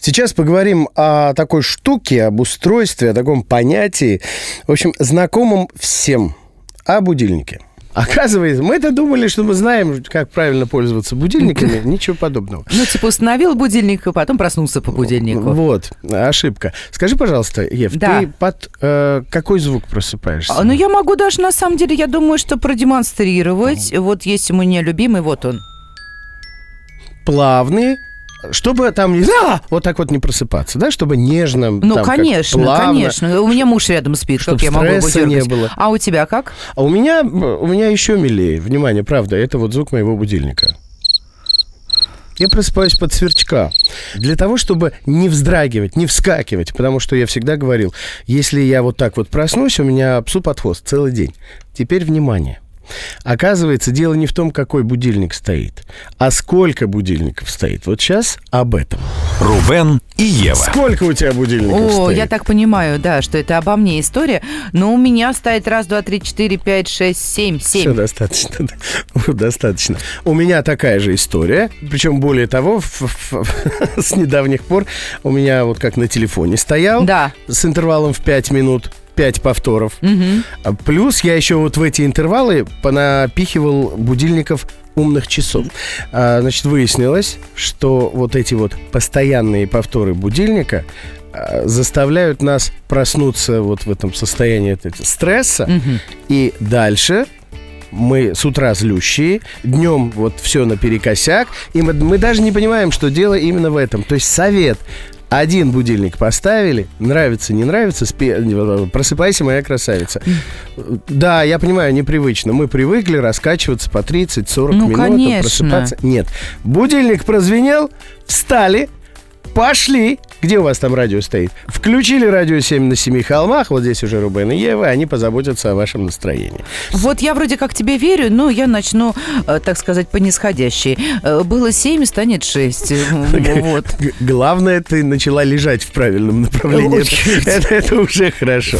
Сейчас поговорим о такой штуке, об устройстве, о таком понятии, в общем, знакомом всем, о будильнике. Оказывается, мы-то думали, что мы знаем, как правильно пользоваться будильниками. Ничего подобного. Ну, типа установил будильник, и потом проснулся по будильнику. Вот, ошибка. Скажи, пожалуйста, Ев, Да. ты под э, какой звук просыпаешься? А, Ну, я могу даже, на самом деле, я думаю, что продемонстрировать. Вот есть у меня любимый, вот он. Плавные, чтобы там не... А! Вот так вот не просыпаться, да? Чтобы нежно... Ну, там, как конечно, плавно. конечно. У меня муж рядом спит, Чтоб как я могу его не было. А у тебя как? А у меня, у меня еще милее. Внимание, правда, это вот звук моего будильника. Я просыпаюсь под сверчка. Для того, чтобы не вздрагивать, не вскакивать. Потому что я всегда говорил, если я вот так вот проснусь, у меня псу под хвост целый день. Теперь внимание. Оказывается, дело не в том, какой будильник стоит, а сколько будильников стоит. Вот сейчас об этом. Рубен и Ева. Сколько у тебя будильников О, стоит? я так понимаю, да, что это обо мне история. Но у меня стоит раз, два, три, четыре, пять, шесть, семь, Все семь. достаточно. да. достаточно. У меня такая же история. Причем, более того, ф- ф- с недавних пор у меня вот как на телефоне стоял. Да. С интервалом в 5 минут. 5 повторов. А Плюс я еще вот в эти интервалы понапихивал будильников умных часов. А, значит, выяснилось, что вот эти вот постоянные повторы будильника а, заставляют нас проснуться вот в этом состоянии стресса. Мгм. И дальше мы с утра злющие, днем вот все наперекосяк, и мы, мы даже не понимаем, что дело именно в этом. То есть совет. Один будильник поставили, нравится, не нравится, спе- просыпайся, моя красавица. Да, я понимаю, непривычно. Мы привыкли раскачиваться по 30-40 Ну, минут, конечно. просыпаться. Нет. Будильник прозвенел, встали, пошли. Где у вас там радио стоит? Включили радио 7 на семи холмах. Вот здесь уже Рубен и Ева. Они позаботятся о вашем настроении. Вот я вроде как тебе верю, но я начну, э, так сказать, по нисходящей. Э, Было семь, станет шесть. М, Вот. Главное, ты начала лежать в правильном направлении. Очень. Это, это уже хорошо.